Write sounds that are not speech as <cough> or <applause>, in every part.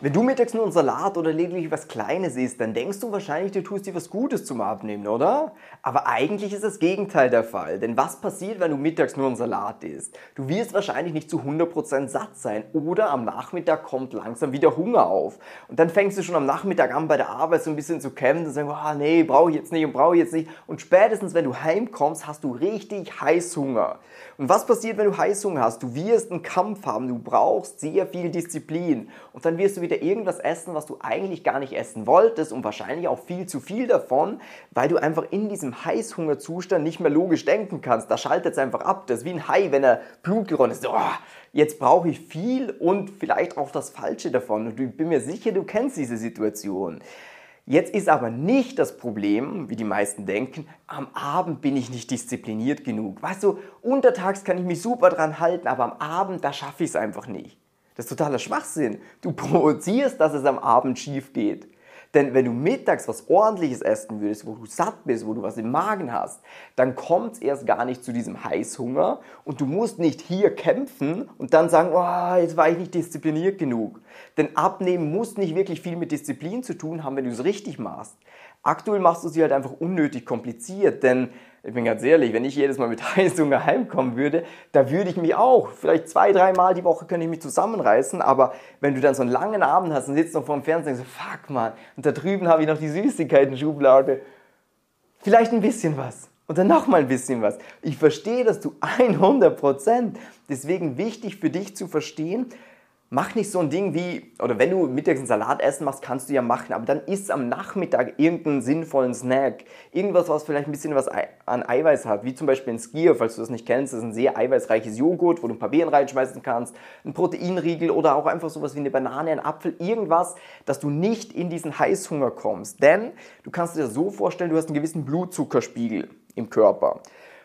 Wenn du mittags nur einen Salat oder lediglich was Kleines isst, dann denkst du wahrscheinlich, du tust dir was Gutes zum Abnehmen, oder? Aber eigentlich ist das Gegenteil der Fall. Denn was passiert, wenn du mittags nur einen Salat isst? Du wirst wahrscheinlich nicht zu 100% satt sein oder am Nachmittag kommt langsam wieder Hunger auf. Und dann fängst du schon am Nachmittag an bei der Arbeit so ein bisschen zu kämpfen und sagen, oh, nee, brauche ich jetzt nicht und brauche ich jetzt nicht. Und spätestens, wenn du heimkommst, hast du richtig Heißhunger. Und was passiert, wenn du Heißhunger hast? Du wirst einen Kampf haben, du brauchst sehr viel Disziplin. Und dann wirst du wieder irgendwas essen, was du eigentlich gar nicht essen wolltest und wahrscheinlich auch viel zu viel davon, weil du einfach in diesem Heißhungerzustand nicht mehr logisch denken kannst. Da schaltet es einfach ab. Das ist wie ein Hai, wenn er Blut geronnen ist. Oh, jetzt brauche ich viel und vielleicht auch das Falsche davon. Und ich bin mir sicher, du kennst diese Situation. Jetzt ist aber nicht das Problem, wie die meisten denken, am Abend bin ich nicht diszipliniert genug. Weißt du, untertags kann ich mich super dran halten, aber am Abend, da schaffe ich es einfach nicht. Das ist totaler Schwachsinn. Du <laughs> provozierst, dass es am Abend schief geht. Denn wenn du mittags was ordentliches essen würdest, wo du satt bist, wo du was im Magen hast, dann kommt es erst gar nicht zu diesem Heißhunger und du musst nicht hier kämpfen und dann sagen, oh, jetzt war ich nicht diszipliniert genug. Denn Abnehmen muss nicht wirklich viel mit Disziplin zu tun haben, wenn du es richtig machst. Aktuell machst du sie halt einfach unnötig kompliziert, denn ich bin ganz ehrlich, wenn ich jedes Mal mit <laughs> Heißhunger heimkommen würde, da würde ich mich auch, vielleicht zwei, dreimal die Woche könnte ich mich zusammenreißen, aber wenn du dann so einen langen Abend hast und sitzt noch vor dem Fernseher und so, fuck man, und da drüben habe ich noch die Süßigkeiten-Schublade, vielleicht ein bisschen was. Und dann nochmal ein bisschen was. Ich verstehe das zu 100% Deswegen wichtig für dich zu verstehen, mach nicht so ein Ding wie, oder wenn du mittags einen Salat essen machst, kannst du ja machen, aber dann isst am Nachmittag irgendeinen sinnvollen Snack. Irgendwas, was vielleicht ein bisschen was an Eiweiß hat, wie zum Beispiel ein Skier, falls du das nicht kennst. Das ist ein sehr eiweißreiches Joghurt, wo du ein paar Beeren reinschmeißen kannst, ein Proteinriegel oder auch einfach sowas wie eine Banane, ein Apfel, irgendwas, dass du nicht in diesen Heißhunger kommst. Denn du kannst dir das so vorstellen, du hast einen gewissen Blutzuckerspiegel im Körper.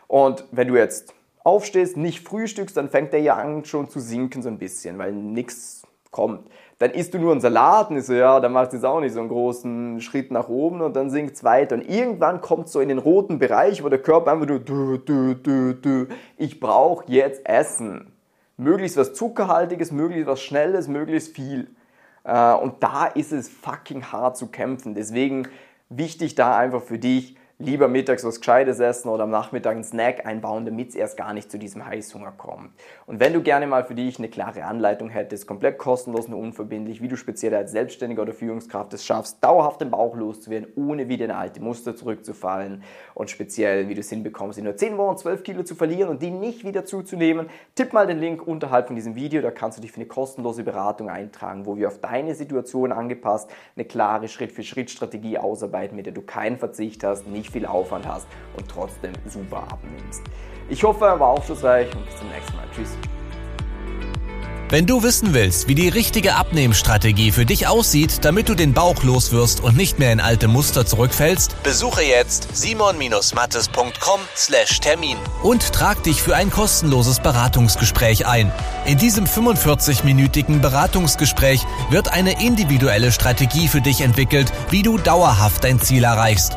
Und wenn du jetzt aufstehst, nicht frühstückst, dann fängt der ja an schon zu sinken so ein bisschen, weil nichts kommt. Dann isst du nur einen Salat und ist so, ja, dann machst du jetzt auch nicht so einen großen Schritt nach oben und dann sinkt es weiter. Und irgendwann kommt so in den roten Bereich, wo der Körper einfach nur, du, du, du, du, ich brauche jetzt Essen. Möglichst was Zuckerhaltiges, möglichst was Schnelles, möglichst viel. Äh, und da ist es fucking hart zu kämpfen. Deswegen wichtig da einfach für dich, lieber mittags was Gescheites essen oder am Nachmittag einen Snack einbauen, damit es erst gar nicht zu diesem Heißhunger kommt. Und wenn du gerne mal für dich eine klare Anleitung hättest, komplett kostenlos und unverbindlich, wie du speziell als Selbstständiger oder Führungskraft es schaffst, dauerhaft den Bauch loszuwerden, ohne wieder in alte Muster zurückzufallen und speziell, wie du es hinbekommst, in nur 10 Wochen 12 Kilo zu verlieren und die nicht wieder zuzunehmen, tipp mal den Link unterhalb von diesem Video, da kannst du dich für eine kostenlose Beratung eintragen, wo wir auf deine Situation angepasst eine klare Schritt-für-Schritt-Strategie ausarbeiten, mit der du keinen Verzicht hast, nicht viel Aufwand hast und trotzdem super abnimmst. Ich hoffe, er war aufschlussreich und bis zum nächsten Mal. Tschüss. Wenn du wissen willst, wie die richtige Abnehmstrategie für dich aussieht, damit du den Bauch loswirst und nicht mehr in alte Muster zurückfällst, besuche jetzt simon-mattes.com/termin und trag dich für ein kostenloses Beratungsgespräch ein. In diesem 45-minütigen Beratungsgespräch wird eine individuelle Strategie für dich entwickelt, wie du dauerhaft dein Ziel erreichst.